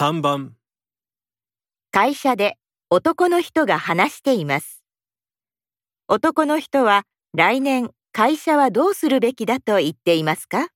3番会社で男の人が話しています。男の人は来年会社はどうするべきだと言っていますか？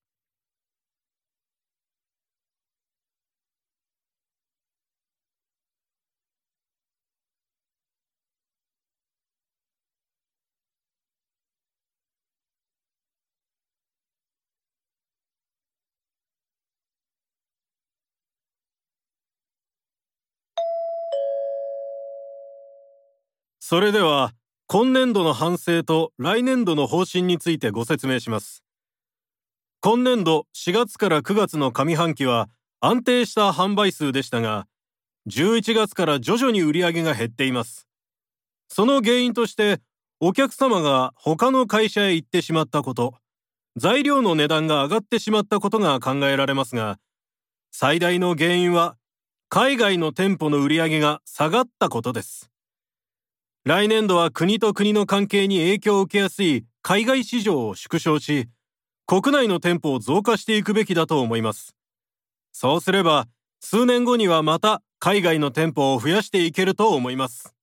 それでは今年度の反省と来年度の方針についてご説明します。今年度4月から9月の上半期は安定した販売数でしたが11月から徐々に売り上げが減っています。その原因としてお客様が他の会社へ行ってしまったこと材料の値段が上がってしまったことが考えられますが最大の原因は海外の店舗の売り上げが下がったことです。来年度は国と国の関係に影響を受けやすい海外市場を縮小し、国内の店舗を増加していくべきだと思います。そうすれば、数年後にはまた海外の店舗を増やしていけると思います。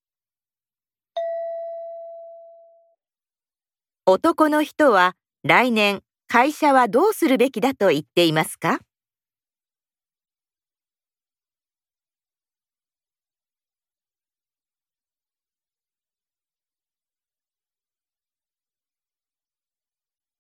男の人は来年会社はどうするべきだと言っていますか？